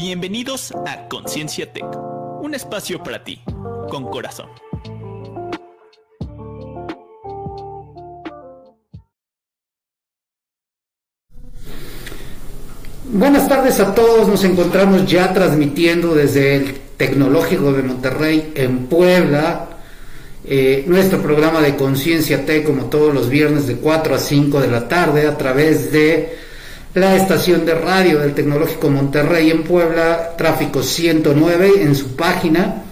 Bienvenidos a Conciencia Tech, un espacio para ti, con corazón. Buenas tardes a todos, nos encontramos ya transmitiendo desde el Tecnológico de Monterrey en Puebla, eh, nuestro programa de Conciencia T como todos los viernes de 4 a 5 de la tarde a través de la estación de radio del Tecnológico Monterrey en Puebla, Tráfico 109 en su página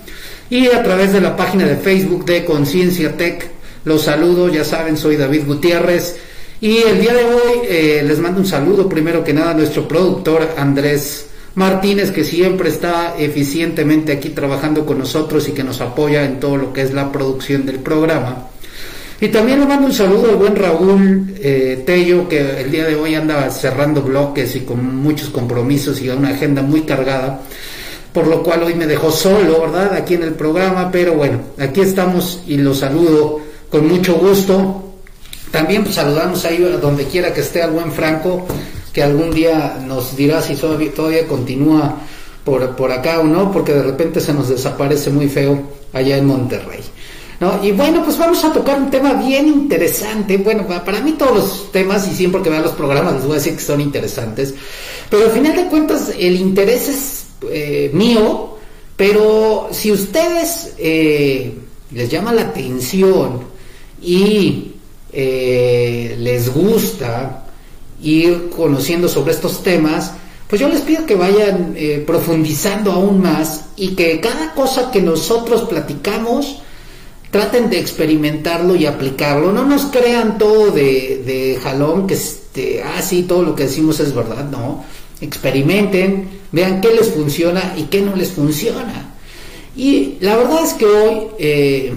y a través de la página de Facebook de Conciencia Tech. Los saludo, ya saben, soy David Gutiérrez y el día de hoy eh, les mando un saludo primero que nada a nuestro productor Andrés Martínez, que siempre está eficientemente aquí trabajando con nosotros y que nos apoya en todo lo que es la producción del programa. Y también le mando un saludo al buen Raúl eh, Tello, que el día de hoy anda cerrando bloques y con muchos compromisos y una agenda muy cargada, por lo cual hoy me dejó solo, ¿verdad? Aquí en el programa, pero bueno, aquí estamos y lo saludo con mucho gusto. También pues, saludamos ahí donde quiera que esté al buen Franco, que algún día nos dirá si todavía, todavía continúa por, por acá o no, porque de repente se nos desaparece muy feo allá en Monterrey. ¿No? Y bueno, pues vamos a tocar un tema bien interesante. Bueno, para mí todos los temas, y siempre que vean los programas les voy a decir que son interesantes, pero al final de cuentas el interés es eh, mío, pero si ustedes eh, les llama la atención y eh, les gusta ir conociendo sobre estos temas, pues yo les pido que vayan profundizando aún más y que cada cosa que nosotros platicamos, traten de experimentarlo y aplicarlo. No nos crean todo de, de jalón, que este, ah, sí, todo lo que decimos es verdad, no. Experimenten, vean qué les funciona y qué no les funciona. Y la verdad es que hoy eh,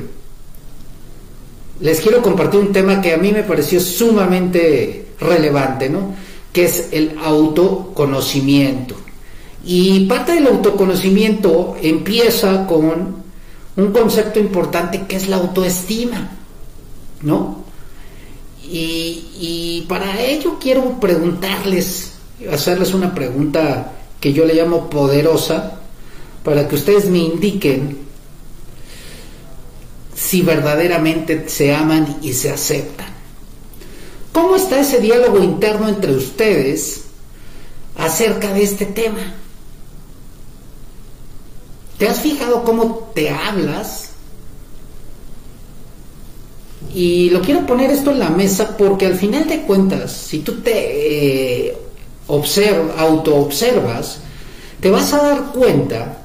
les quiero compartir un tema que a mí me pareció sumamente relevante, ¿no? Que es el autoconocimiento. Y parte del autoconocimiento empieza con un concepto importante que es la autoestima, ¿no? Y, para ello quiero preguntarles, hacerles una pregunta que yo le llamo poderosa, para que ustedes me indiquen si verdaderamente se aman y se aceptan. ¿Cómo está ese diálogo interno entre ustedes acerca de este tema? ¿Te has fijado cómo te hablas? Y lo quiero poner esto en la mesa porque al final de cuentas, si tú te eh, auto-observas, te vas a dar cuenta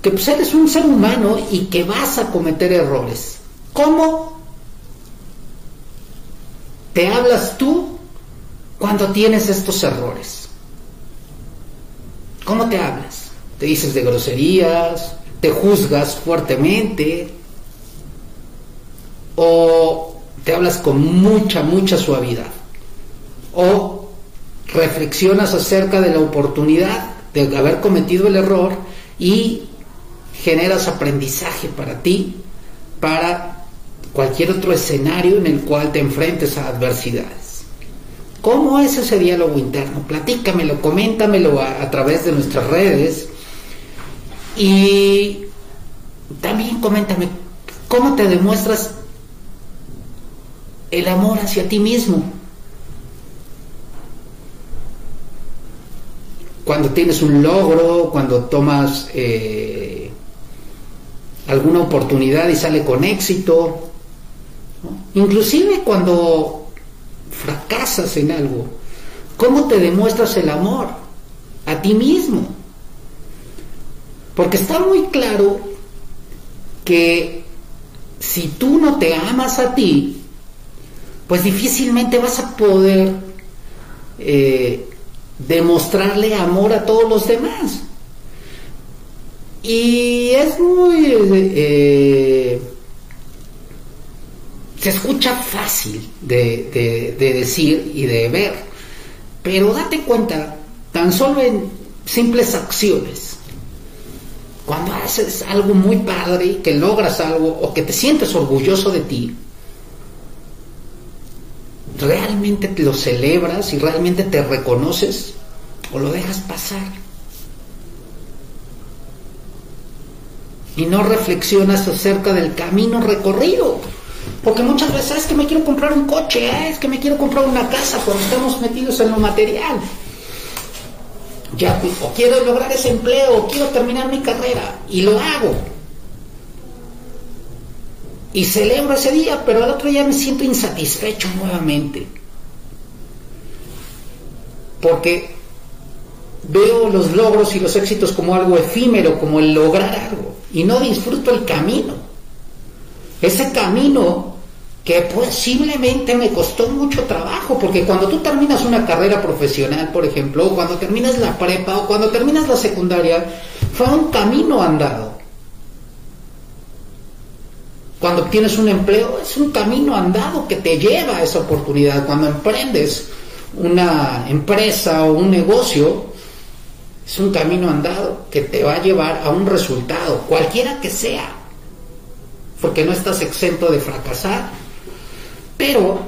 que pues, eres un ser humano y que vas a cometer errores. ¿Cómo te hablas tú cuando tienes estos errores? ¿Cómo te hablas? Te dices de groserías, te juzgas fuertemente o te hablas con mucha, mucha suavidad o reflexionas acerca de la oportunidad de haber cometido el error y generas aprendizaje para ti, para cualquier otro escenario en el cual te enfrentes a adversidades. ¿Cómo es ese diálogo interno? Platícamelo, coméntamelo a, a través de nuestras redes y también coméntame, ¿cómo te demuestras el amor hacia ti mismo? Cuando tienes un logro, cuando tomas eh, alguna oportunidad y sale con éxito, inclusive cuando fracasas en algo, ¿cómo te demuestras el amor a ti mismo? Porque está muy claro que si tú no te amas a ti, pues difícilmente vas a poder eh, demostrarle amor a todos los demás. Y es muy... Eh, se escucha fácil de, de decir y de ver, pero date cuenta, tan solo en simples acciones, cuando haces algo muy padre, que logras algo o que te sientes orgulloso de ti, realmente lo celebras y realmente te reconoces o lo dejas pasar. Y no reflexionas acerca del camino recorrido. Porque muchas veces ah, es que me quiero comprar un coche, ah, es que me quiero comprar una casa cuando estamos metidos en lo material. Ya, o quiero lograr ese empleo, o quiero terminar mi carrera, y lo hago. Y celebro ese día, pero al otro día me siento insatisfecho nuevamente. Porque veo los logros y los éxitos como algo efímero, como el lograr algo, y no disfruto el camino. Ese camino que posiblemente me costó mucho trabajo, porque cuando tú terminas una carrera profesional, por ejemplo, o cuando terminas la prepa, o cuando terminas la secundaria, fue un camino andado. Cuando obtienes un empleo, es un camino andado que te lleva a esa oportunidad. Cuando emprendes una empresa o un negocio, es un camino andado que te va a llevar a un resultado, cualquiera que sea, porque no estás exento de fracasar, pero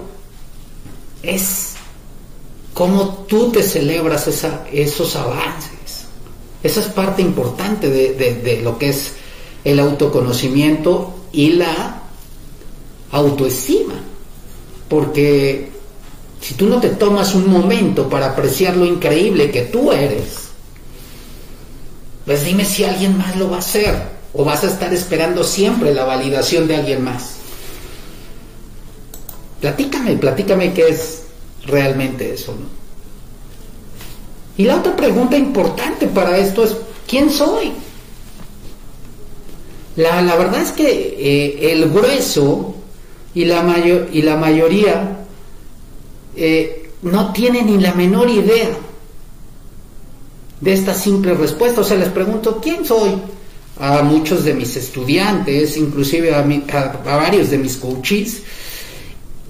es como tú te celebras esos avances. Esa es parte importante de, de lo que es el autoconocimiento y la autoestima, porque si tú no te tomas un momento para apreciar lo increíble que tú eres, pues dime si alguien más lo va a hacer o vas a estar esperando siempre la validación de alguien más. Platícame, platícame qué es realmente eso. Y la otra pregunta importante para esto es, ¿quién soy? La, verdad es que eh, el grueso y la, y la mayoría eh, no tienen ni la menor idea de esta simple respuesta. O sea, les pregunto, ¿quién soy? A muchos de mis estudiantes, inclusive a, varios de mis coaches,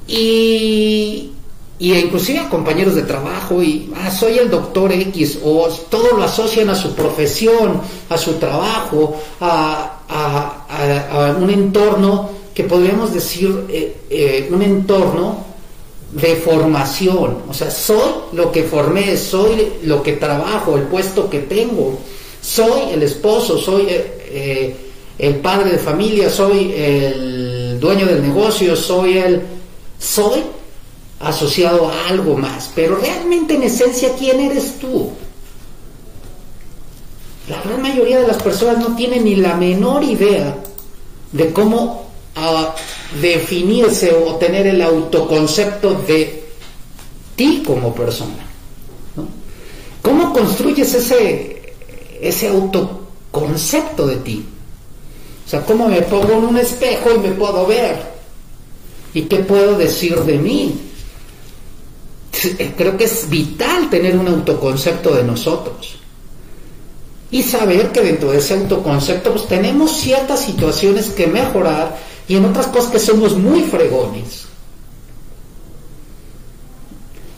y, y, inclusive a compañeros de trabajo, y ah, soy el doctor X, o todo lo asocian a su profesión, a su trabajo, a, a, un entorno que podríamos decir eh, eh, un entorno de formación, o sea, soy lo que formé, soy lo que trabajo, el puesto que tengo, soy el esposo, soy eh, el padre de familia, soy el dueño del negocio, soy el... soy asociado a algo más, pero realmente en esencia, ¿quién eres tú? La gran mayoría de las personas no tienen ni la menor idea de cómo a definirse o tener el autoconcepto de ti como persona. ¿Cómo construyes ese, ese autoconcepto de ti? O sea, ¿cómo me pongo en un espejo y me puedo ver? ¿Y qué puedo decir de mí? Creo que es vital tener un autoconcepto de nosotros y saber que dentro de ese autoconcepto pues tenemos ciertas situaciones que mejorar y en otras cosas que somos muy fregones.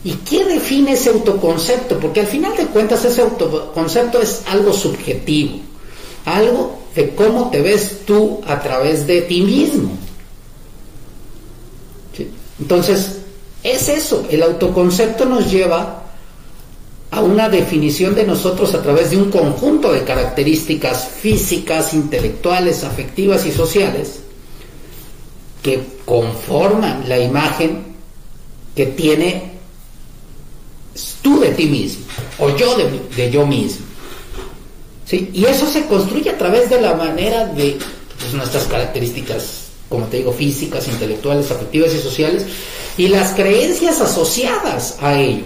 ¿Y qué define ese autoconcepto? Porque al final de cuentas ese autoconcepto es algo subjetivo, algo de cómo te ves tú a través de ti mismo. Entonces, es eso, el autoconcepto nos lleva a una definición de nosotros a través de un conjunto de características físicas, intelectuales, afectivas y sociales que conforman la imagen que tiene tú de ti mismo o yo de, yo mismo. ¿Sí? Y eso se construye a través de la manera de pues, nuestras características, como te digo, físicas, intelectuales, afectivas y sociales, y las creencias asociadas a ello.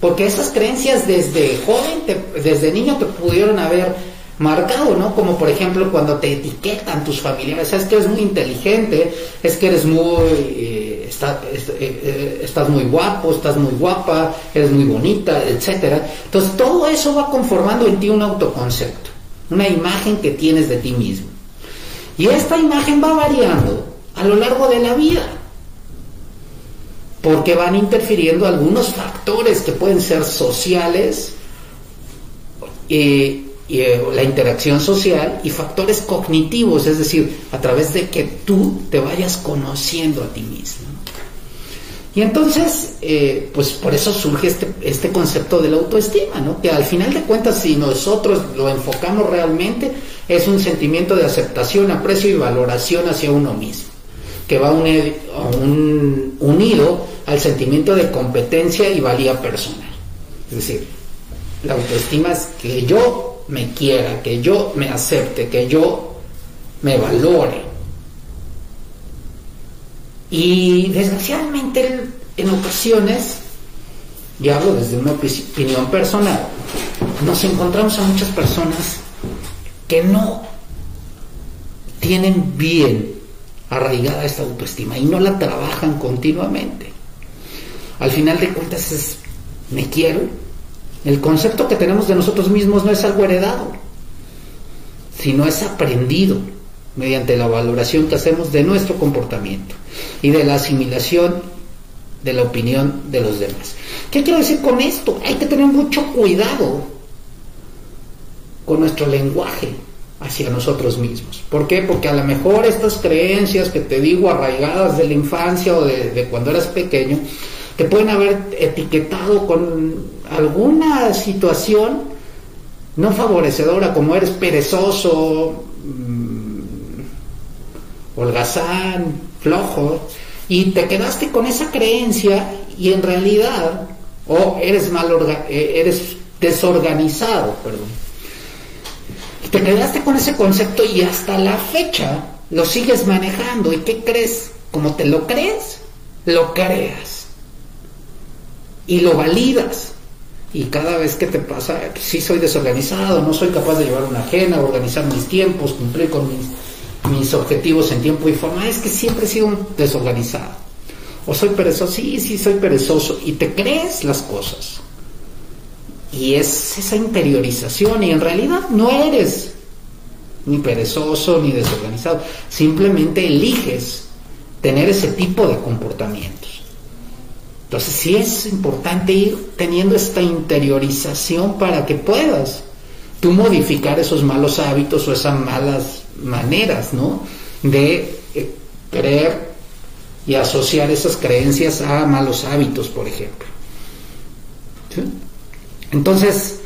Porque esas creencias desde joven, desde niño te pudieron haber marcado, ¿no? Como por ejemplo cuando te etiquetan tus familiares, es que eres muy inteligente, es que eres muy, eh, eh, eh, estás muy guapo, estás muy guapa, eres muy bonita, etcétera. Entonces todo eso va conformando en ti un autoconcepto, una imagen que tienes de ti mismo. Y esta imagen va variando a lo largo de la vida, porque van interfiriendo algunos factores que pueden ser sociales, eh, y, eh, la interacción social y factores cognitivos, es decir, a través de que tú te vayas conociendo a ti mismo. Y entonces, eh, pues por eso surge este, este concepto de la autoestima, ¿no? Que al final de cuentas, si nosotros lo enfocamos realmente, es un sentimiento de aceptación, aprecio y valoración hacia uno mismo, que va un, unido al sentimiento de competencia y valía personal. Es decir, la autoestima es que yo me quiera, que yo me acepte, que yo me valore. Y desgraciadamente en ocasiones, y hablo desde una opinión personal, nos encontramos a muchas personas que no tienen bien arraigada esta autoestima y no la trabajan continuamente. Al final de cuentas es, me quiero. El concepto que tenemos de nosotros mismos no es algo heredado, sino es aprendido mediante la valoración que hacemos de nuestro comportamiento y de la asimilación de la opinión de los demás. ¿Qué quiero decir con esto? Hay que tener mucho cuidado con nuestro lenguaje hacia nosotros mismos. ¿Por qué? Porque a lo mejor estas creencias que te digo arraigadas de la infancia o de, cuando eras pequeño, te pueden haber etiquetado con alguna situación no favorecedora, como eres perezoso, holgazán, flojo, y te quedaste con esa creencia y en realidad, o eres mal eh, eres desorganizado, perdón. Te quedaste con ese concepto y hasta la fecha lo sigues manejando. ¿Y qué crees? Como te lo crees, lo creas. Y lo validas. Y cada vez que te pasa, si soy desorganizado, no soy capaz de llevar una agenda, organizar mis tiempos, cumplir con mis mis objetivos en tiempo y forma, es que siempre he sido un desorganizado. O soy perezoso, sí, sí, soy perezoso. Y te crees las cosas. Y es esa interiorización. Y en realidad no eres ni perezoso ni desorganizado. Simplemente eliges tener ese tipo de comportamientos. Entonces sí es importante ir teniendo esta interiorización para que puedas tú modificar esos malos hábitos o esas malas maneras, ¿no? De eh, creer y asociar esas creencias a malos hábitos, por ejemplo. Entonces,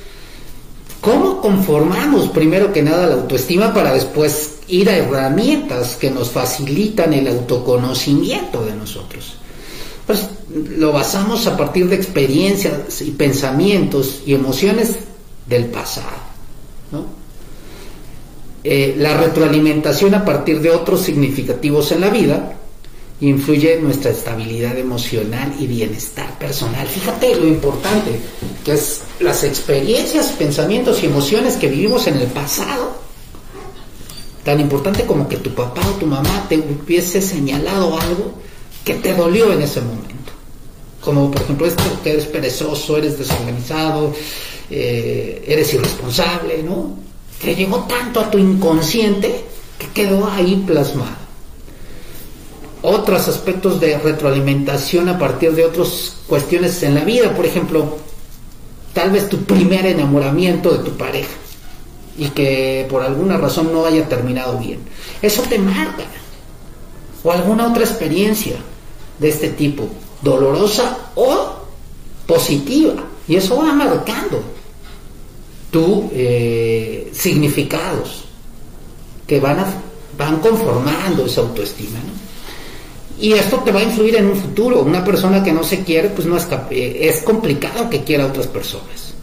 ¿cómo conformamos primero que nada la autoestima para después ir a herramientas que nos facilitan el autoconocimiento de nosotros? Pues lo basamos a partir de experiencias y pensamientos y emociones del pasado. ¿no? Eh, la retroalimentación a partir de otros significativos en la vida influye en nuestra estabilidad emocional y bienestar personal. Fíjate lo importante que es las experiencias, pensamientos y emociones que vivimos en el pasado. Tan importante como que tu papá o tu mamá te hubiese señalado algo que te dolió en ese momento. Como por ejemplo esto que eres perezoso, eres desorganizado, eh, eres irresponsable, ¿no? Que llegó tanto a tu inconsciente que quedó ahí plasmado. Otros aspectos de retroalimentación a partir de otras cuestiones en la vida, por ejemplo, tal vez tu primer enamoramiento de tu pareja y que por alguna razón no haya terminado bien. Eso te marca. O alguna otra experiencia de este tipo, dolorosa o positiva. Y eso va marcando tu eh, significados que van, a, van conformando esa autoestima. Y esto te va a influir en un futuro. Una persona que no se quiere, pues no es, eh, es complicado que quiera a otras personas.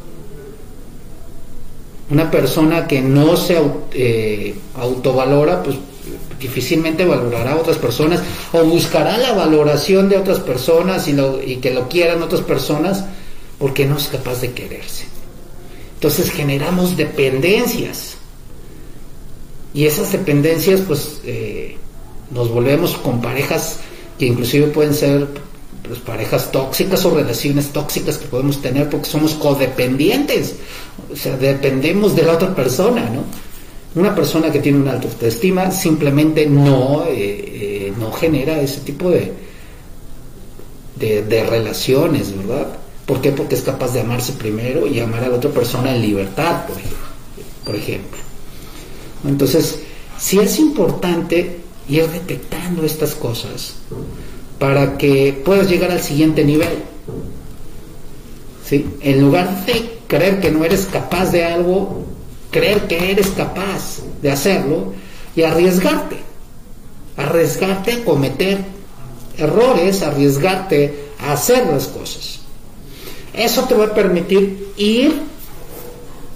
Una persona que no se eh, autovalora, pues difícilmente valorará a otras personas o buscará la valoración de otras personas y que lo quieran otras personas porque no es capaz de quererse. Entonces generamos dependencias. Y esas dependencias, pues, eh, nos volvemos con parejas que inclusive pueden ser pues, parejas tóxicas o relaciones tóxicas que podemos tener porque somos codependientes. O sea, dependemos de la otra persona, ¿no? Una persona que tiene una alta autoestima simplemente no, eh, eh, no genera ese tipo de, de, de relaciones, ¿verdad? ¿Por qué? Porque es capaz de amarse primero y amar a la otra persona en libertad, por ejemplo. Entonces, si es importante ir detectando estas cosas para que puedas llegar al siguiente nivel. ¿Sí? En lugar de creer que no eres capaz de algo, creer que eres capaz de hacerlo y arriesgarte. Arriesgarte a cometer errores, arriesgarte a hacer las cosas. Eso te va a permitir ir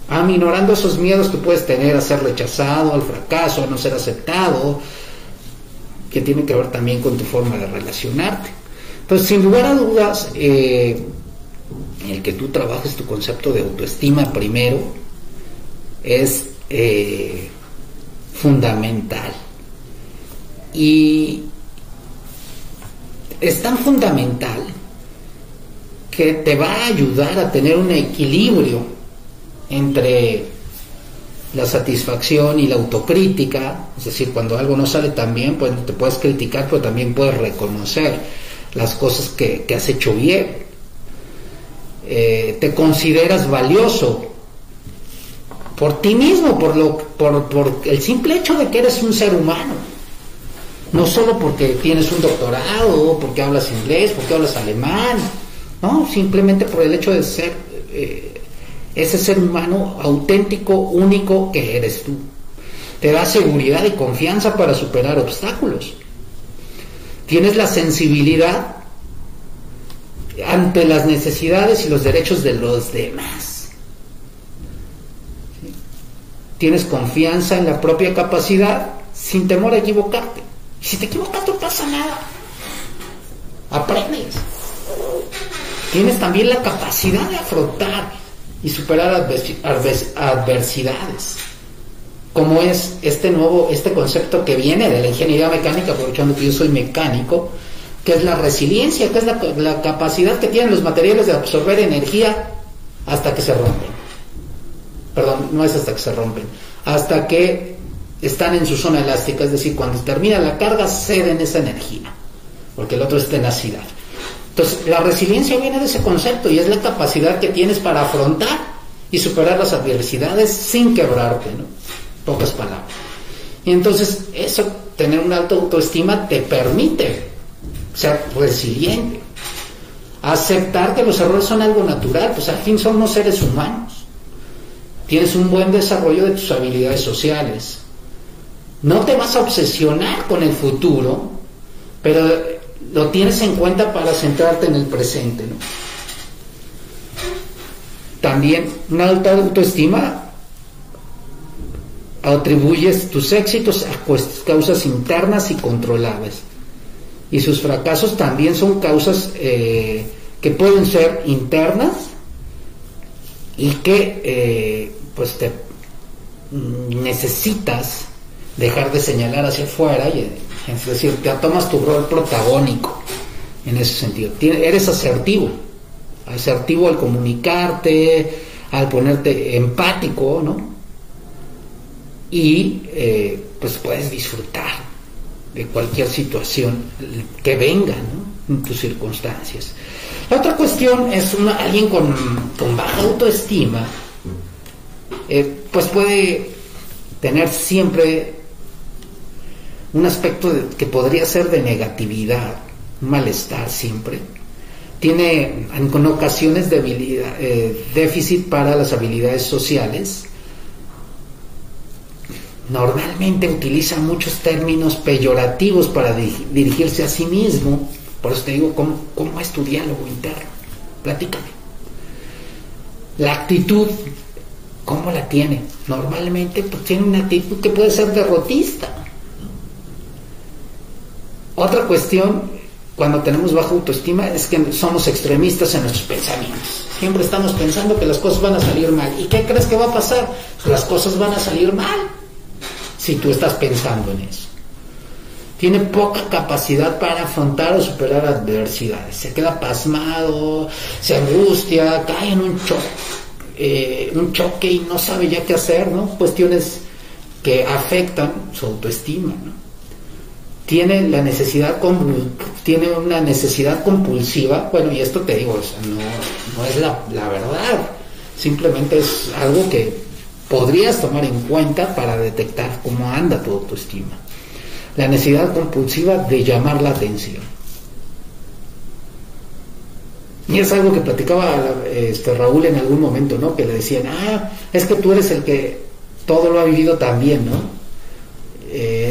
aminorando esos miedos que puedes tener a ser rechazado, al fracaso, a no ser aceptado, que tiene que ver también con tu forma de relacionarte. Entonces, sin lugar a dudas, eh, el que tú trabajes tu concepto de autoestima primero es eh, fundamental. Y es tan fundamental que te va a ayudar a tener un equilibrio entre la satisfacción y la autocrítica, es decir, cuando algo no sale tan bien, pues te puedes criticar, pero también puedes reconocer las cosas que, has hecho bien. Eh, te consideras valioso por ti mismo, por, lo, por, por el simple hecho de que eres un ser humano. No solo porque tienes un doctorado, porque hablas inglés, porque hablas alemán, no, simplemente por el hecho de ser eh, ese ser humano auténtico, único que eres tú. Te da seguridad y confianza para superar obstáculos. Tienes la sensibilidad ante las necesidades y los derechos de los demás. Tienes confianza en la propia capacidad sin temor a equivocarte. Si te equivocas no pasa nada. Aprendes. Tienes también la capacidad de afrontar y superar adversidades. Como es este nuevo, este concepto que viene de la ingeniería mecánica, aprovechando que yo soy mecánico, que es la resiliencia, que es la, la capacidad que tienen los materiales de absorber energía hasta que se rompen. Perdón, no es hasta que se rompen, hasta que están en su zona elástica, es decir, cuando termina la carga ceden esa energía, porque el otro es tenacidad. Entonces, la resiliencia viene de ese concepto y es la capacidad que tienes para afrontar y superar las adversidades sin quebrarte, ¿no? Pocas palabras. Y entonces, eso, tener una alta autoestima te permite ser resiliente, aceptar que los errores son algo natural, pues al fin somos seres humanos. Tienes un buen desarrollo de tus habilidades sociales. No te vas a obsesionar con el futuro, pero lo tienes en cuenta para centrarte en el presente. También una alta autoestima atribuyes tus éxitos a causas internas y controlables. Y sus fracasos también son causas eh, que pueden ser internas y que eh, pues te mm, necesitas dejar de señalar hacia afuera y es decir, te tomas tu rol protagónico en ese sentido. Eres asertivo, asertivo al comunicarte, al ponerte empático, ¿no? Y eh, pues puedes disfrutar de cualquier situación que venga, ¿no? En tus circunstancias. La otra cuestión es una, alguien con, baja autoestima, eh, pues puede tener siempre un aspecto que podría ser de negatividad, un malestar siempre. Tiene en ocasiones debilidad, eh, déficit para las habilidades sociales. Normalmente utiliza muchos términos peyorativos para dirigirse a sí mismo. Por eso te digo, ¿cómo, cómo es tu diálogo interno? Platícame. La actitud, ¿cómo la tiene? Normalmente pues, tiene una actitud que puede ser derrotista otra cuestión, cuando tenemos baja autoestima, es que somos extremistas en nuestros pensamientos. Siempre estamos pensando que las cosas van a salir mal. ¿Y qué crees que va a pasar? Las cosas van a salir mal si tú estás pensando en eso. Tiene poca capacidad para afrontar o superar adversidades. Se queda pasmado, se angustia, cae en un choque, eh, un choque y no sabe ya qué hacer, ¿no? Cuestiones que afectan su autoestima, ¿no? Tiene la necesidad tiene una necesidad compulsiva, bueno, y esto te digo, no, es la, la, verdad, simplemente es algo que podrías tomar en cuenta para detectar cómo anda tu autoestima. La necesidad compulsiva de llamar la atención. Y es algo que platicaba este, Raúl en algún momento, ¿no? Que le decían, ah, es que tú eres el que todo lo ha vivido también, ¿no?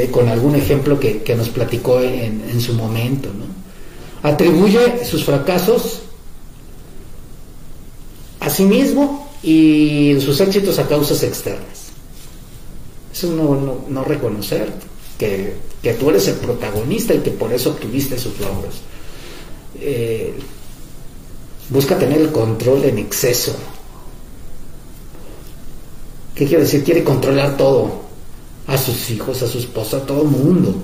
Eh, con algún ejemplo que, nos platicó en, su momento. Atribuye sus fracasos a sí mismo y sus éxitos a causas externas. Eso no, no, reconocer que, que, tú eres el protagonista y que por eso obtuviste sus logros. Eh, busca tener el control en exceso. ¿Qué quiere decir? Quiere controlar todo. A sus hijos, a su esposa, a todo el mundo.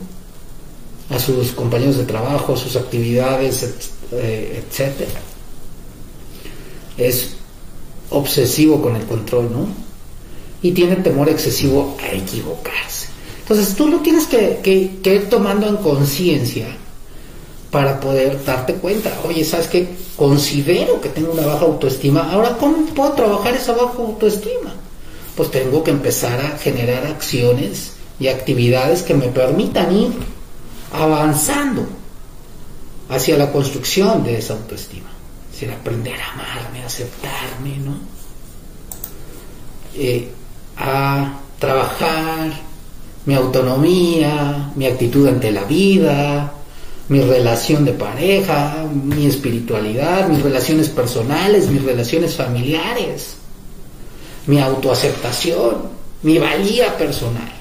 A sus compañeros de trabajo, a sus actividades, eh, etc. Es obsesivo con el control, ¿no? Y tiene temor excesivo a equivocarse. Entonces tú lo tienes que, que ir tomando en conciencia para poder darte cuenta, oye, ¿sabes qué? Considero que tengo una baja autoestima, ahora ¿cómo puedo trabajar esa baja autoestima? Pues tengo que empezar a generar acciones y actividades que me permitan ir avanzando hacia la construcción de esa autoestima. Es decir, aprender a amarme, a aceptarme, ¿no? Eh, a trabajar mi autonomía, mi actitud ante la vida, mi relación de pareja, mi espiritualidad, mis relaciones personales, mis relaciones familiares, mi autoaceptación, mi valía personal.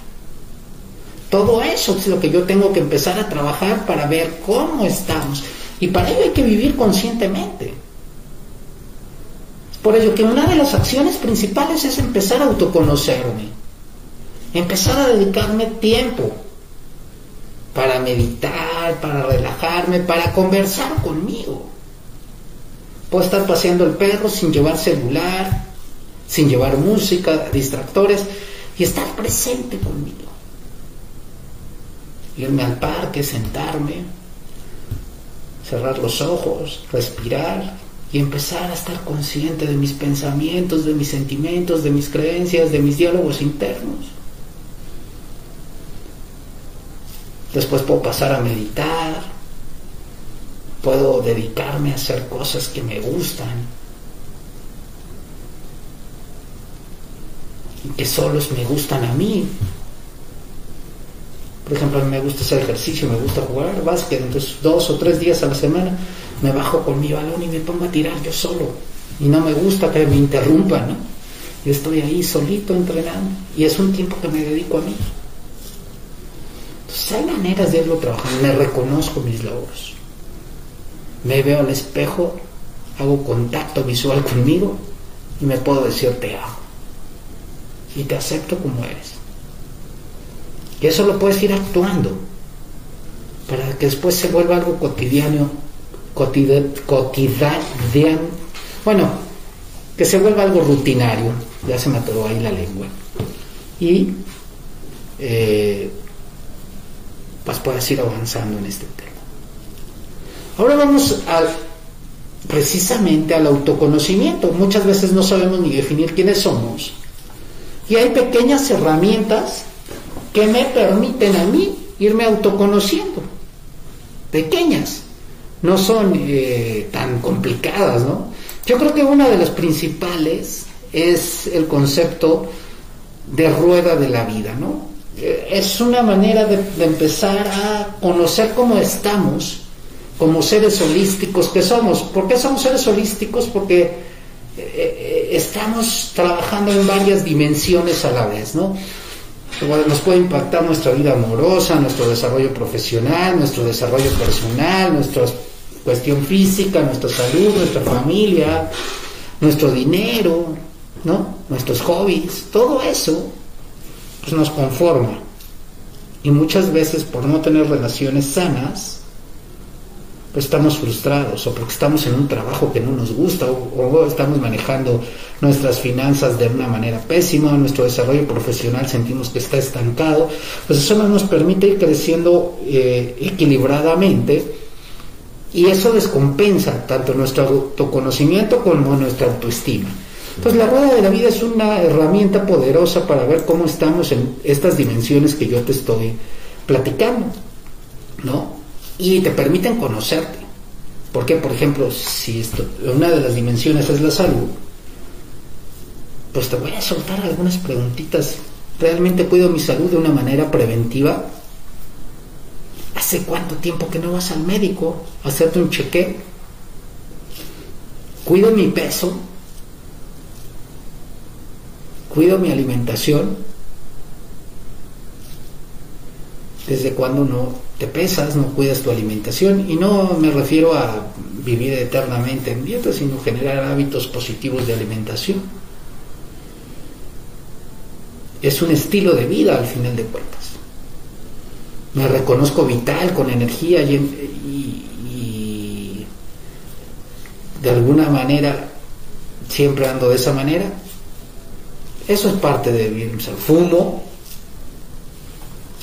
Todo eso es lo que yo tengo que empezar a trabajar para ver cómo estamos. Y para ello hay que vivir conscientemente. Por ello que una de las acciones principales es empezar a autoconocerme, empezar a dedicarme tiempo para meditar, para relajarme, para conversar conmigo. Puedo estar paseando el perro sin llevar celular, sin llevar música, distractores, y estar presente conmigo. Irme al parque, sentarme, cerrar los ojos, respirar y empezar a estar consciente de mis pensamientos, de mis sentimientos, de mis creencias, de mis diálogos internos. Después puedo pasar a meditar, puedo dedicarme a hacer cosas que me gustan que solos me gustan a mí. Por ejemplo, a mí me gusta hacer ejercicio, me gusta jugar básquet, entonces dos o tres días a la semana me bajo con mi balón y me pongo a tirar yo solo. Y no me gusta que me interrumpan, ¿no? Yo estoy ahí solito entrenando y es un tiempo que me dedico a mí hay maneras de irlo trabajando. Me reconozco mis logros. Me veo al espejo, hago contacto visual conmigo y me puedo decir te amo. Y te acepto como eres. Y eso lo puedes ir actuando para que después se vuelva algo cotidiano, cotidiano, bueno, que se vuelva algo rutinario. Ya se me atoró ahí la lengua. Y eh, pues puedas ir avanzando en este tema. Ahora vamos precisamente al autoconocimiento. Muchas veces no sabemos ni definir quiénes somos. Y hay pequeñas herramientas que me permiten a mí irme autoconociendo. Pequeñas. No son eh, tan complicadas, ¿no? Yo creo que una de las principales es el concepto de rueda de la vida, ¿no? es una manera de, empezar a conocer cómo estamos como seres holísticos que somos. ¿Por qué somos seres holísticos? Porque eh, eh, estamos trabajando en varias dimensiones a la vez, ¿no? Nos puede impactar nuestra vida amorosa, nuestro desarrollo profesional, nuestro desarrollo personal, nuestra cuestión física, nuestra salud, nuestra familia, nuestro dinero, ¿no? Nuestros hobbies, todo eso pues nos conforma. Y muchas veces por no tener relaciones sanas, pues estamos frustrados o porque estamos en un trabajo que no nos gusta o, estamos manejando nuestras finanzas de una manera pésima, nuestro desarrollo profesional sentimos que está estancado, pues eso no nos permite ir creciendo eh, equilibradamente y eso descompensa tanto nuestro autoconocimiento como nuestra autoestima. Entonces la rueda de la vida es una herramienta poderosa para ver cómo estamos en estas dimensiones que yo te estoy platicando, ¿no? Y te permiten conocerte. Porque, por ejemplo, si esto, una de las dimensiones es la salud, pues te voy a soltar algunas preguntitas. ¿Realmente cuido mi salud de una manera preventiva? ¿Hace cuánto tiempo que no vas al médico a hacerte un cheque? ¿Cuido mi peso? ¿Cuido mi alimentación? ¿Desde cuándo no te pesas, no cuidas tu alimentación? Y no me refiero a vivir eternamente en dieta, sino generar hábitos positivos de alimentación. Es un estilo de vida al final de cuentas. Me reconozco vital, con energía y, de alguna manera siempre ando de esa manera. Eso es parte de vivir. O fumo.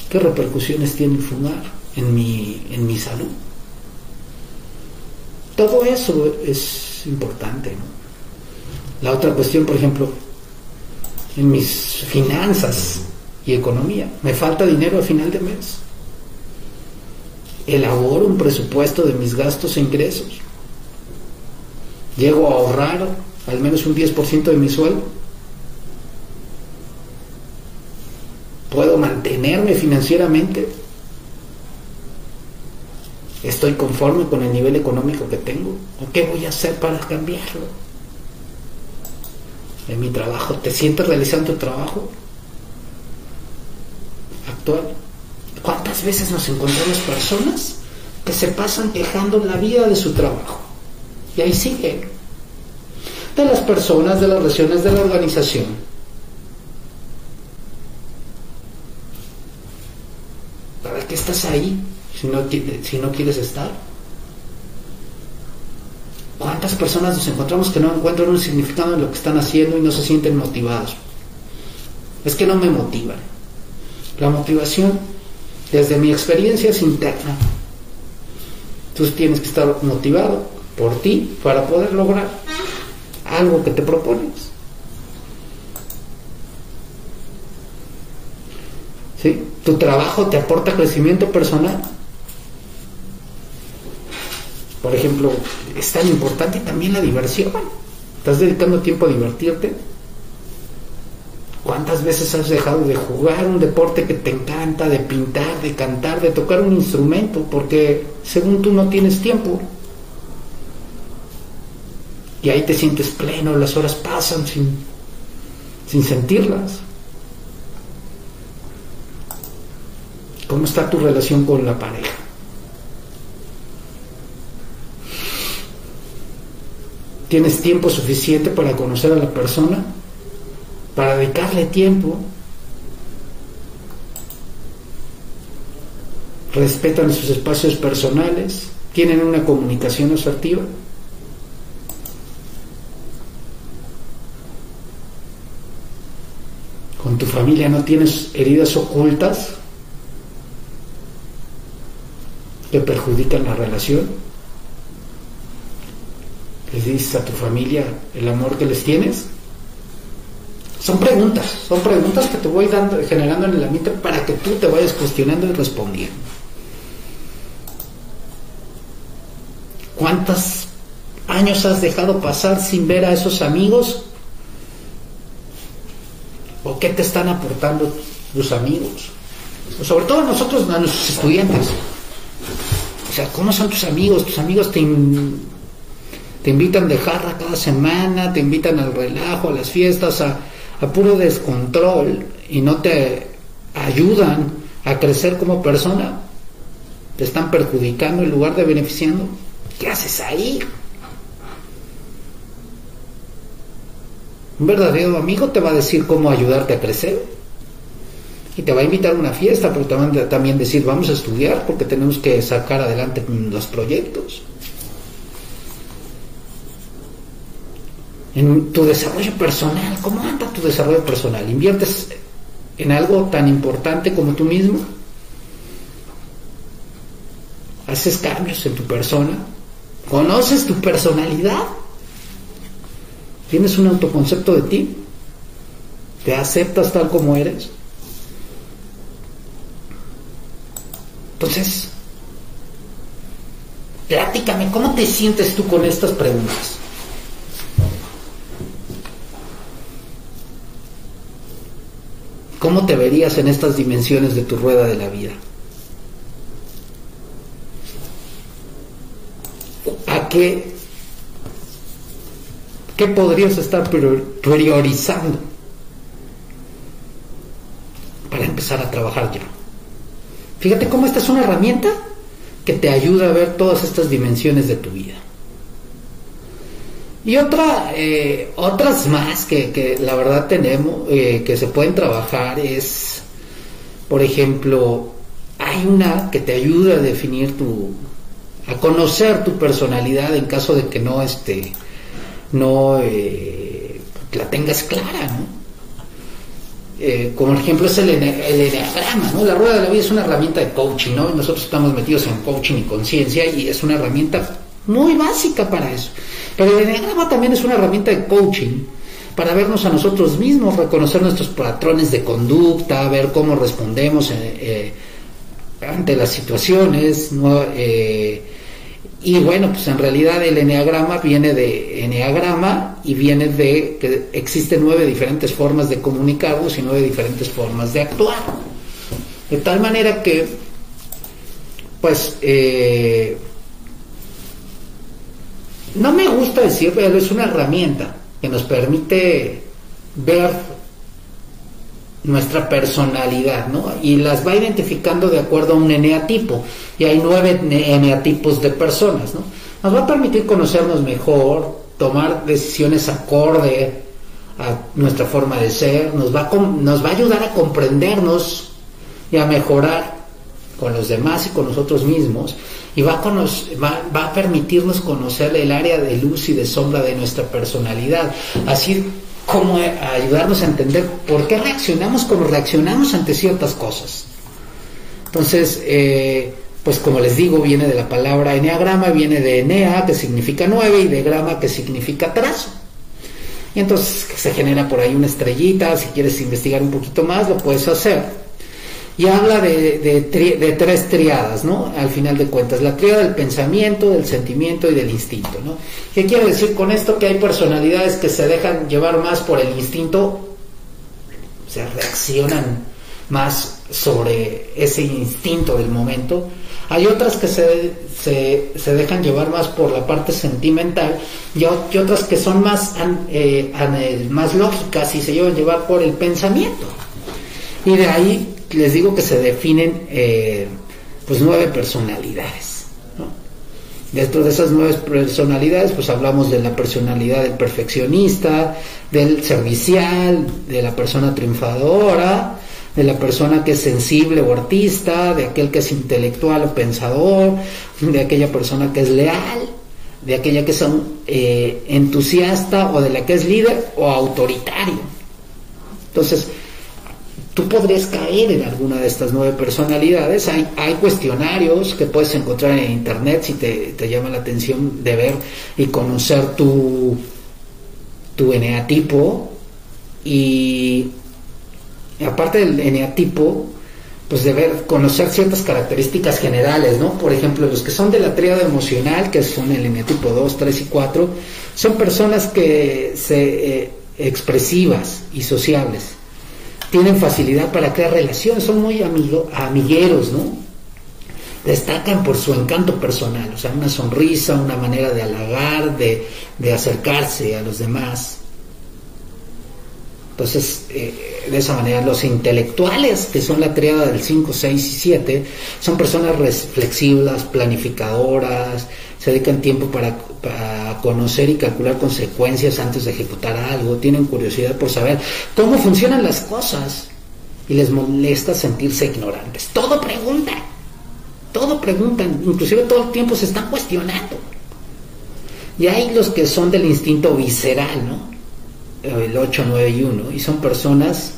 ¿Qué repercusiones tiene el fumar en mi, en mi salud? Todo eso es importante. La otra cuestión, por ejemplo, en mis finanzas y economía. Me falta dinero al final de mes. Elaboro un presupuesto de mis gastos e ingresos. Llego a ahorrar al menos un 10% de mi sueldo. Puedo mantenerme financieramente. Estoy conforme con el nivel económico que tengo. ¿O qué voy a hacer para cambiarlo? en mi trabajo. ¿Te sientes realizando tu trabajo actual? ¿Cuántas veces nos encontramos personas que se pasan quejando la vida de su trabajo? Y ahí sigue. De las personas, de las regiones, de la organización. ¿Para qué estás ahí si no, si no quieres estar? ¿Cuántas personas nos encontramos que no encuentran un significado en lo que están haciendo y no se sienten motivados? Es que no me motivan. La motivación, desde mi experiencia, es interna. Tú tienes que estar motivado por ti para poder lograr algo que te propones. ¿Sí? Tu trabajo te aporta crecimiento personal. Por ejemplo, es tan importante también la diversión. ¿Estás dedicando tiempo a divertirte? ¿Cuántas veces has dejado de jugar un deporte que te encanta, de pintar, de cantar, de tocar un instrumento, porque según tú no tienes tiempo? Y ahí te sientes pleno, las horas pasan sin, sin sentirlas. ¿Cómo está tu relación con la pareja? Tienes tiempo suficiente para conocer a la persona, para dedicarle tiempo, respetan sus espacios personales, tienen una comunicación asertiva. Con tu familia no tienes heridas ocultas que perjudican la relación les dices a tu familia el amor que les tienes? Son preguntas, son preguntas que te voy dando, generando en el ambiente para que tú te vayas cuestionando y respondiendo. ¿Cuántos años has dejado pasar sin ver a esos amigos? ¿O qué te están aportando tus amigos? sobre todo nosotros, a nuestros estudiantes. O sea, ¿cómo son tus amigos? Tus amigos te, te invitan de jarra cada semana, te invitan al relajo, a las fiestas, a, puro descontrol y no te ayudan a crecer como persona, te están perjudicando en lugar de beneficiando. ¿Qué haces ahí? Un verdadero amigo te va a decir cómo ayudarte a crecer. Y te va a invitar a una fiesta, pero te va a también decir, vamos a estudiar porque tenemos que sacar adelante los proyectos. En tu desarrollo personal. ¿Cómo anda tu desarrollo personal? ¿Inviertes en algo tan importante como tú mismo? ¿Haces cambios en tu persona? ¿Conoces tu personalidad? ¿Tienes un autoconcepto de ti? ¿Te aceptas tal como eres? Entonces, Platícame, ¿cómo te sientes tú con estas preguntas? ¿Cómo te verías en estas dimensiones de tu rueda de la vida? ¿A qué, qué podrías estar priorizando para empezar a trabajar ya? Fíjate cómo esta es una herramienta que te ayuda a ver todas estas dimensiones de tu vida. Y otra, eh, otras más que, la verdad tenemos, eh, que se pueden trabajar es, por ejemplo, hay una que te ayuda a definir tu, a conocer tu personalidad en caso de que no, este, no eh, la tengas clara, ¿no? como ejemplo es el, el enneagrama, ¿no? La rueda de la vida es una herramienta de coaching, ¿no? Nosotros estamos metidos en coaching y conciencia y es una herramienta muy básica para eso. Pero el enneagrama también es una herramienta de coaching para vernos a nosotros mismos, reconocer nuestros patrones de conducta, ver cómo respondemos eh, eh, ante las situaciones. Eh, y bueno, pues en realidad el enneagrama viene de enneagrama y viene de que existen nueve diferentes formas de comunicarnos y nueve diferentes formas de actuar. De tal manera que, pues, no me gusta decir, pero es una herramienta que nos permite ver nuestra personalidad, ¿no? Y las va identificando de acuerdo a un eneatipo. Y hay nueve eneatipos de personas, ¿no? Nos va a permitir conocernos mejor, tomar decisiones acorde a nuestra forma de ser, nos va nos va a ayudar a comprendernos y a mejorar con los demás y con nosotros mismos y va a, va, a permitirnos conocer el área de luz y de sombra de nuestra personalidad, así como ayudarnos a entender por qué reaccionamos como reaccionamos ante ciertas cosas. Entonces, eh, pues como les digo, viene de la palabra eneagrama, viene de enea, que significa nueve, y de grama, que significa trazo. Y entonces se genera por ahí una estrellita, si quieres investigar un poquito más, lo puedes hacer y habla de, de, tres triadas, ¿no? Al final de cuentas, la triada del pensamiento, del sentimiento y del instinto, ¿no? ¿Qué quiero decir con esto? Que hay personalidades que se dejan llevar más por el instinto, o sea, reaccionan más sobre ese instinto del momento. Hay otras que se, se, dejan llevar más por la parte sentimental y, otras que son más, eh, más lógicas y se llevan llevar por el pensamiento. Y de ahí les digo que se definen eh, pues nueve personalidades. Dentro de esas nueve personalidades, pues hablamos de la personalidad del perfeccionista, del servicial, de la persona triunfadora, de la persona que es sensible o artista, de aquel que es intelectual o pensador, de aquella persona que es leal, de aquella que es eh, entusiasta o de la que es líder o autoritario. Entonces, tú podrías caer en alguna de estas nueve personalidades. Hay, hay cuestionarios que puedes encontrar en internet si te, llama la atención de ver y conocer tu, tu eneatipo. Y aparte del eneatipo, pues de ver, conocer ciertas características generales, ¿no? Por ejemplo, los que son de la tríada emocional, que son el eneatipo 2, 3 y 4, son personas que se eh, expresivas y sociables tienen facilidad para crear relaciones, son muy amigo, amigueros, ¿no? Destacan por su encanto personal, o sea, una sonrisa, una manera de halagar, de, de acercarse a los demás. Entonces, eh, de esa manera, los intelectuales, que son la triada del 5, 6 y 7, son personas flexibles, planificadoras, se dedican tiempo para, conocer y calcular consecuencias antes de ejecutar algo, tienen curiosidad por saber cómo funcionan las cosas y les molesta sentirse ignorantes. Todo preguntan, todo preguntan, inclusive todo el tiempo se están cuestionando. Y hay los que son del instinto visceral, ¿no? El 8, 9 y 1, y son personas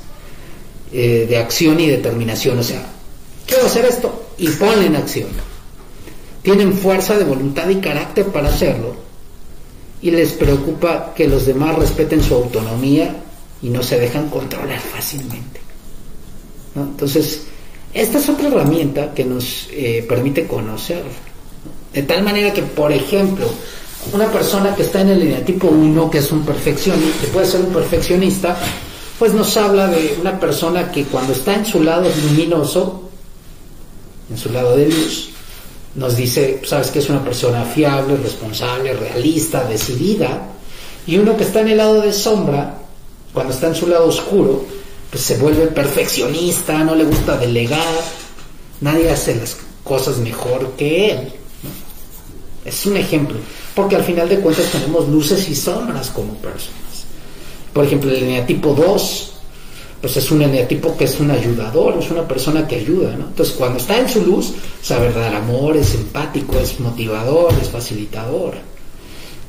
eh, de acción y determinación, o sea, quiero hacer esto y ponle en acción tienen fuerza de voluntad y carácter para hacerlo y les preocupa que los demás respeten su autonomía y no se dejan controlar fácilmente. Entonces, esta es otra herramienta que nos eh, permite conocer. De tal manera que, por ejemplo, una persona que está en el eneatipo 1, que es un perfeccionista, que puede ser un perfeccionista, pues nos habla de una persona que cuando está en su lado luminoso, en su lado de luz, nos dice, sabes que es una persona fiable, responsable, realista, decidida, y uno que está en el lado de sombra, cuando está en su lado oscuro, pues se vuelve perfeccionista, no le gusta delegar, nadie hace las cosas mejor que él. Es un ejemplo, porque al final de cuentas tenemos luces y sombras como personas. Por ejemplo, el eneatipo 2, pues es un eneatipo que es un ayudador, es una persona que ayuda, ¿no? Entonces, cuando está en su luz, sabe dar amor, es empático, es motivador, es facilitador.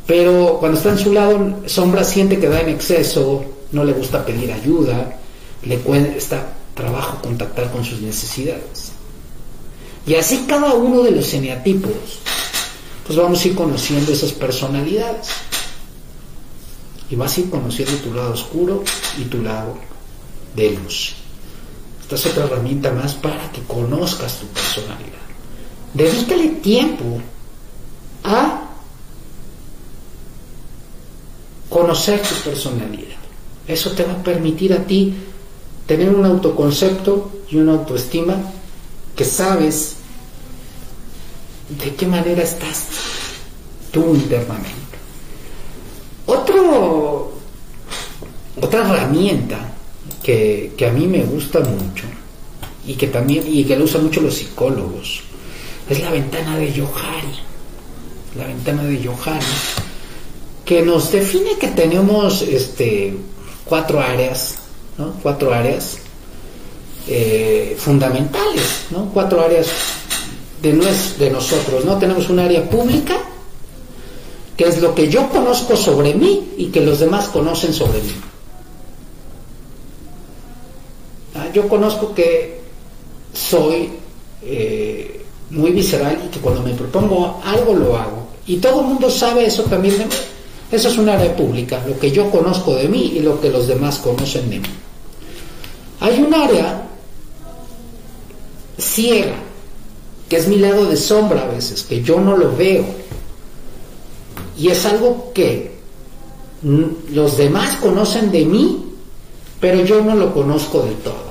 Pero cuando está en su lado, sombra siente que da en exceso, no le gusta pedir ayuda, le cuesta trabajo contactar con sus necesidades. Y así cada uno de los eneatipos, pues vamos a ir conociendo esas personalidades. Y vas a ir conociendo tu lado oscuro y tu lado de luz. Esta es otra herramienta más para que conozcas tu personalidad. Dedícale tiempo a conocer tu personalidad. Eso te va a permitir a ti tener un autoconcepto y una autoestima que sabes de qué manera estás tú internamente. Otro, otra herramienta que, que, a mí me gusta mucho y que también y que lo usan mucho los psicólogos es la ventana de Yohari. La ventana de Yohari que nos define que tenemos este cuatro áreas, ¿no? Cuatro áreas eh, fundamentales, ¿no? Cuatro áreas de, de nosotros, ¿no? Tenemos un área pública, que es lo que yo conozco sobre mí y que los demás conocen sobre mí. Ah, yo conozco que soy eh, muy visceral y que cuando me propongo algo lo hago. Y todo el mundo sabe eso también de mí. Eso es un área pública, lo que yo conozco de mí y lo que los demás conocen de mí. Hay un área ciega, que es mi lado de sombra a veces, que yo no lo veo. Y es algo que los demás conocen de mí, pero yo no lo conozco del todo.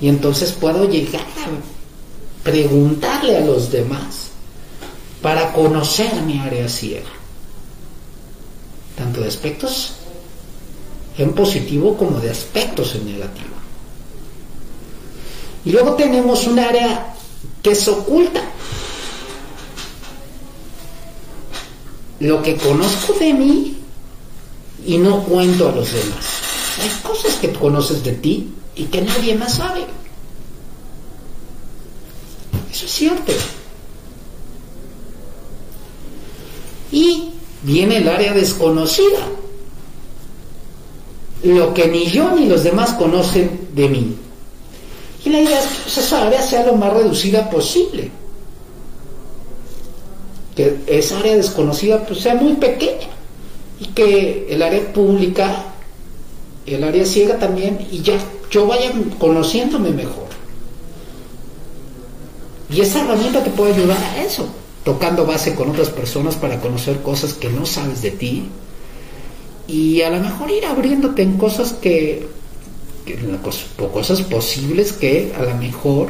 Y entonces puedo llegar a preguntarle a los demás para conocer mi área ciega tanto de aspectos en positivo como de aspectos en negativo. Y luego tenemos un área que es oculta. Lo que conozco de mí y no cuento a los demás. Hay cosas que conoces de ti y que nadie más sabe. Eso es cierto. Y viene el área desconocida, lo que ni yo ni los demás conocen de mí. Y la idea es que esa área sea lo más reducida posible, que esa área desconocida pues, sea muy pequeña. Y que el área pública, el área ciega también, y ya yo vaya conociéndome mejor. Y esa herramienta te puede ayudar a eso tocando base con otras personas para conocer cosas que no sabes de ti. Y a lo mejor ir abriéndote en cosas que, cosas posibles que a lo mejor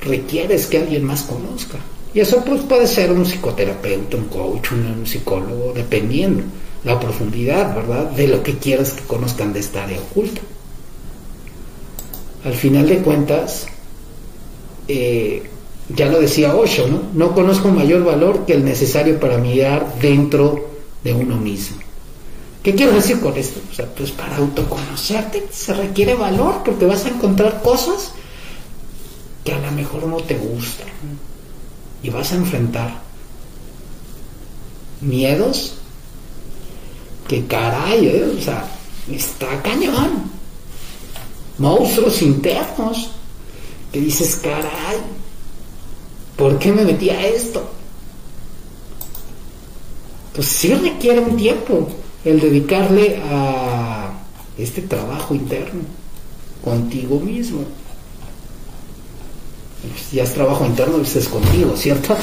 requieres que alguien más conozca. Y eso pues, puede ser un psicoterapeuta, un coach, un, psicólogo, dependiendo la profundidad, ¿verdad?, de lo que quieras que conozcan de esta área oculta. Al final de cuentas, eh, ya lo decía Osho, ¿no? No conozco mayor valor que el necesario para mirar dentro de uno mismo. ¿Qué quiero decir con esto? O sea, pues para autoconocerte se requiere valor porque vas a encontrar cosas que a lo mejor no te gustan y vas a enfrentar miedos que caray, ¿eh? o sea, está cañón. Monstruos internos que dices, caray, ¿Por qué me metí a esto? Pues sí requiere un tiempo el dedicarle a este trabajo interno contigo mismo. Pues ya es trabajo interno, pues es contigo, ¿cierto?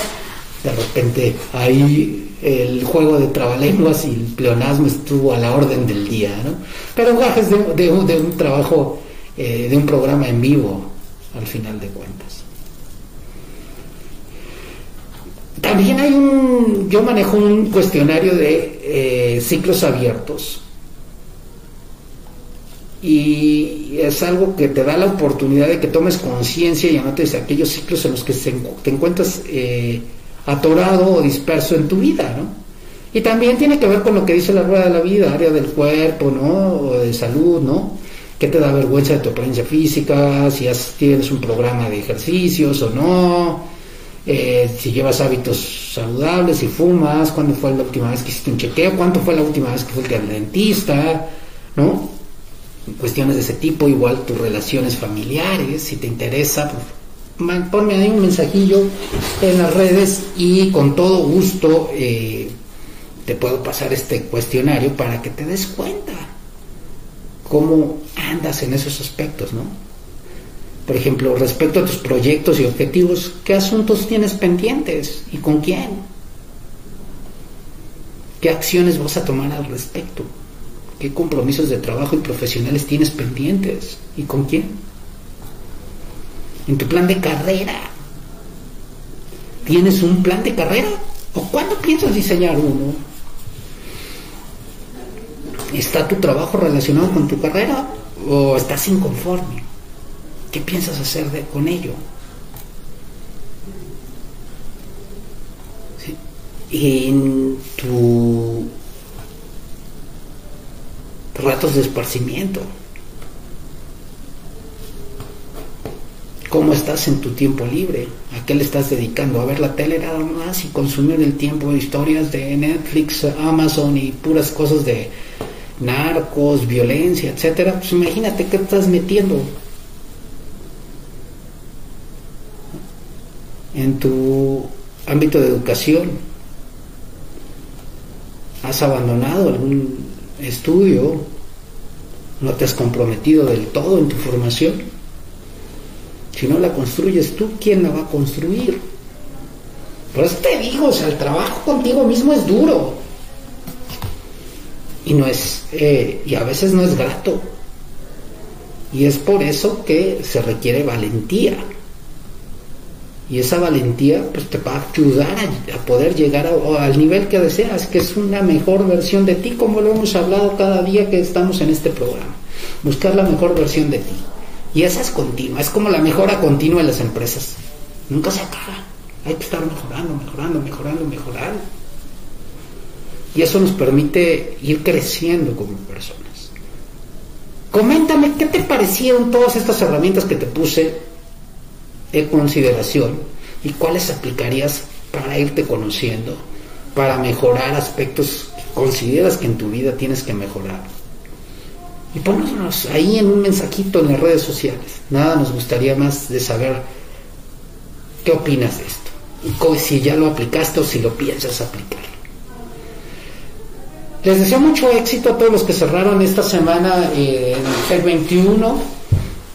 de repente ahí el juego de trabalenguas y el pleonasmo estuvo a la orden del día, ¿no? Pero gajes de, de, un trabajo, eh, de un programa en vivo, al final de cuentas. También hay un, yo manejo un cuestionario de eh, ciclos abiertos y es algo que te da la oportunidad de que tomes conciencia y anotes aquellos ciclos en los que te encuentras eh, atorado o disperso en tu vida, ¿no? Y también tiene que ver con lo que dice la rueda de la vida, área del cuerpo, ¿no? O de salud, ¿no? ¿Qué te da vergüenza de tu apariencia física? Si tienes un programa de ejercicios o no, eh, si llevas hábitos saludables, si fumas, cuándo fue la última vez que hiciste un chequeo, cuánto fue la última vez que fuiste al dentista, ¿no? Cuestiones de ese tipo, igual tus relaciones familiares, si te interesa, pues, ponme ahí un mensajillo en las redes y con todo gusto eh, te puedo pasar este cuestionario para que te des cuenta cómo andas en esos aspectos, ¿no? Por ejemplo, respecto a tus proyectos y objetivos, ¿qué asuntos tienes pendientes y con quién? ¿Qué acciones vas a tomar al respecto? ¿Qué compromisos de trabajo y profesionales tienes pendientes y con quién? en tu plan de carrera. ¿Tienes un plan de carrera? ¿O cuándo piensas diseñar uno? ¿Está tu trabajo relacionado con tu carrera o estás inconforme? ¿Qué piensas hacer con ello? En tu ratos de esparcimiento, ¿Cómo estás en tu tiempo libre? ¿A qué le estás dedicando? ¿A ver la tele nada más y consumir el tiempo de historias de Netflix, Amazon y puras cosas de narcos, violencia, etcétera? Pues imagínate qué estás metiendo en tu ámbito de educación. ¿Has abandonado algún estudio? ¿No te has comprometido del todo en tu formación? Si no la construyes tú, ¿quién la va a construir? Por eso te digo, o sea, el trabajo contigo mismo es duro. Y no es, eh, y a veces no es grato. Y es por eso que se requiere valentía. Y esa valentía pues te va a ayudar a, poder llegar al nivel que deseas, que es una mejor versión de ti, como lo hemos hablado cada día que estamos en este programa. Buscar la mejor versión de ti. Y esa es continua, es como la mejora continua en las empresas. Nunca se acaba. Hay que estar mejorando, mejorando, mejorando, mejorando. Y eso nos permite ir creciendo como personas. Coméntame, ¿qué te parecieron todas estas herramientas que te puse en consideración y cuáles aplicarías para irte conociendo, para mejorar aspectos que consideras que en tu vida tienes que mejorar? y ponnos ahí en un mensajito en las redes sociales. Nada nos gustaría más de saber qué opinas de esto y si ya lo aplicaste o si lo piensas aplicar. Les deseo mucho éxito a todos los que cerraron esta semana en el 21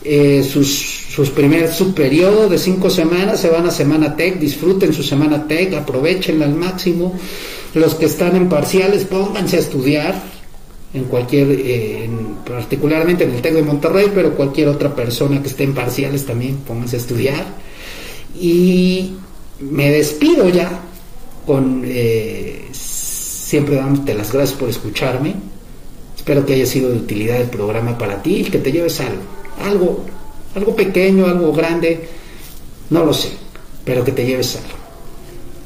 eh, sus, sus primer su periodo de cinco semanas, se van a Semana Tech, disfruten su Semana Tech, aprovechenla al máximo. Los que están en parciales, pónganse a estudiar, en cualquier, eh, particularmente en el TEC de Monterrey, pero cualquier otra persona que esté en parciales también pónganse a estudiar. Y me despido ya con eh, siempre dándote las gracias por escucharme. Espero que haya sido de utilidad el programa para ti y que te lleves algo, algo, algo pequeño, algo grande, no lo sé, pero que te lleves algo.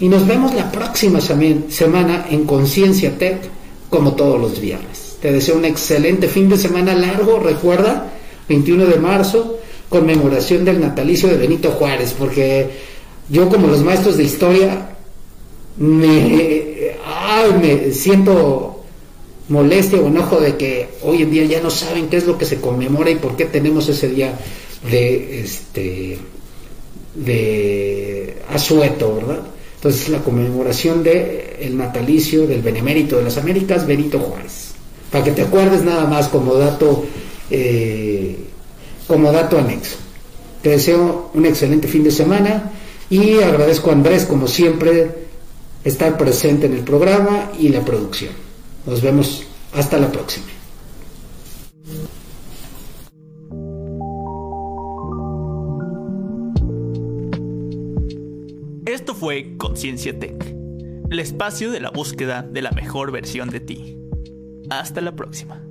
Y nos vemos la próxima semana en Conciencia Tech, como todos los viernes. Te deseo un excelente fin de semana largo, recuerda, 21 de marzo, conmemoración del natalicio de Benito Juárez, porque yo como los maestros de historia me, me siento molestia o enojo de que hoy en día ya no saben qué es lo que se conmemora y por qué tenemos ese día de este de asueto, ¿verdad? Entonces la conmemoración del el natalicio del benemérito de las Américas, Benito Juárez para que te acuerdes nada más como dato, eh, como dato anexo. Te deseo un excelente fin de semana y agradezco a Andrés, como siempre, estar presente en el programa y la producción. Nos vemos hasta la próxima. Fue Conciencia Tech, el espacio de la búsqueda de la mejor versión de ti. Hasta la próxima.